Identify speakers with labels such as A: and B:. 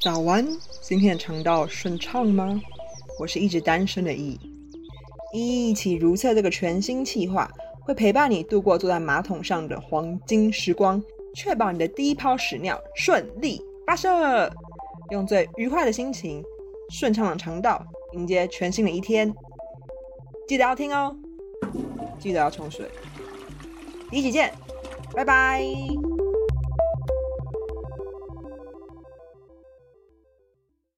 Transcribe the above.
A: 早安，今天的肠道顺畅吗？我是一直单身的 E，一起如厕这个全新计划会陪伴你度过坐在马桶上的黄金时光，确保你的第一泡屎尿顺利发射，用最愉快的心情、顺畅的肠道迎接全新的一天。记得要听哦，记得要冲水，一起见，拜拜。